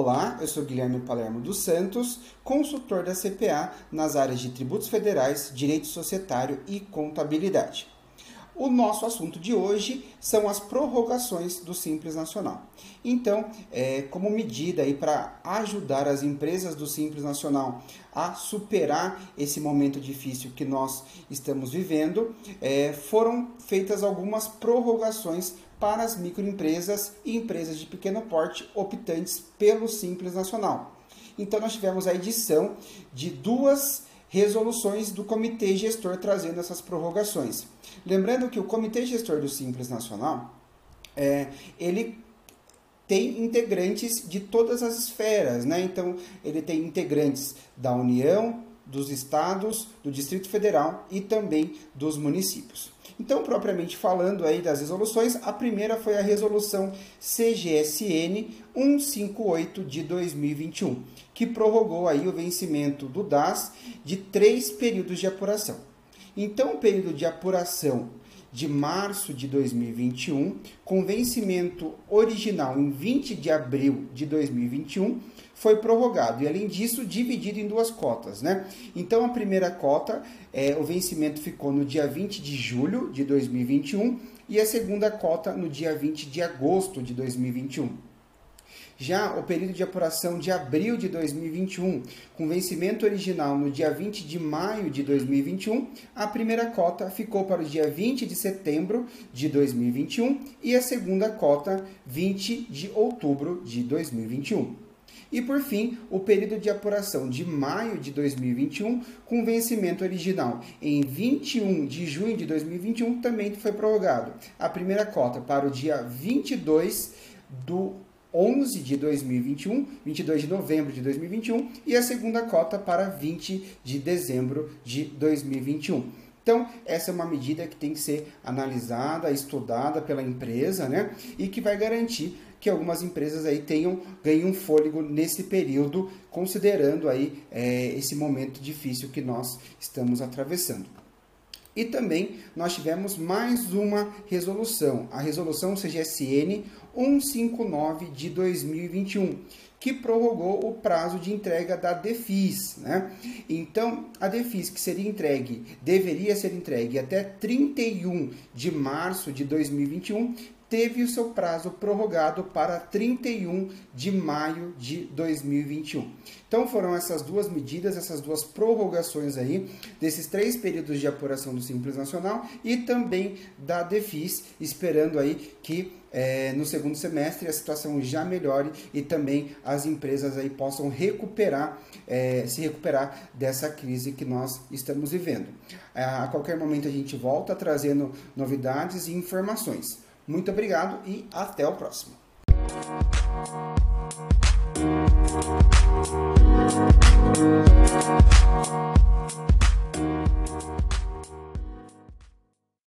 Olá, eu sou Guilherme Palermo dos Santos, consultor da CPA nas áreas de tributos federais, direito societário e contabilidade. O nosso assunto de hoje são as prorrogações do Simples Nacional. Então, é, como medida para ajudar as empresas do Simples Nacional a superar esse momento difícil que nós estamos vivendo, é, foram feitas algumas prorrogações para as microempresas e empresas de pequeno porte optantes pelo Simples Nacional. Então, nós tivemos a edição de duas resoluções do Comitê Gestor trazendo essas prorrogações. Lembrando que o Comitê Gestor do Simples Nacional, é, ele tem integrantes de todas as esferas, né? Então, ele tem integrantes da União, dos estados, do Distrito Federal e também dos municípios. Então, propriamente falando aí das resoluções, a primeira foi a resolução CGSN 158 de 2021, que prorrogou aí o vencimento do DAS de três períodos de apuração. Então, o período de apuração de março de 2021, com vencimento original em 20 de abril de 2021, foi prorrogado e, além disso, dividido em duas cotas. Né? Então, a primeira cota, é, o vencimento ficou no dia 20 de julho de 2021 e a segunda cota no dia 20 de agosto de 2021. Já o período de apuração de abril de 2021, com vencimento original no dia 20 de maio de 2021, a primeira cota ficou para o dia 20 de setembro de 2021 e a segunda cota 20 de outubro de 2021. E por fim, o período de apuração de maio de 2021, com vencimento original em 21 de junho de 2021, também foi prorrogado. A primeira cota para o dia 22 do 11 de 2021, 22 de novembro de 2021 e a segunda cota para 20 de dezembro de 2021. Então, essa é uma medida que tem que ser analisada, estudada pela empresa, né? E que vai garantir que algumas empresas aí tenham ganho um fôlego nesse período, considerando aí é, esse momento difícil que nós estamos atravessando. E também nós tivemos mais uma resolução, a resolução CGSN 159 de 2021, que prorrogou o prazo de entrega da DEFIS. Né? Então, a DEFIS que seria entregue, deveria ser entregue até 31 de março de 2021, teve o seu prazo prorrogado para 31 de maio de 2021. Então foram essas duas medidas, essas duas prorrogações aí, desses três períodos de apuração do Simples Nacional e também da DEFIS, esperando aí que é, no segundo semestre a situação já melhore e também as empresas aí possam recuperar, é, se recuperar dessa crise que nós estamos vivendo. É, a qualquer momento a gente volta trazendo novidades e informações. Muito obrigado e até o próximo.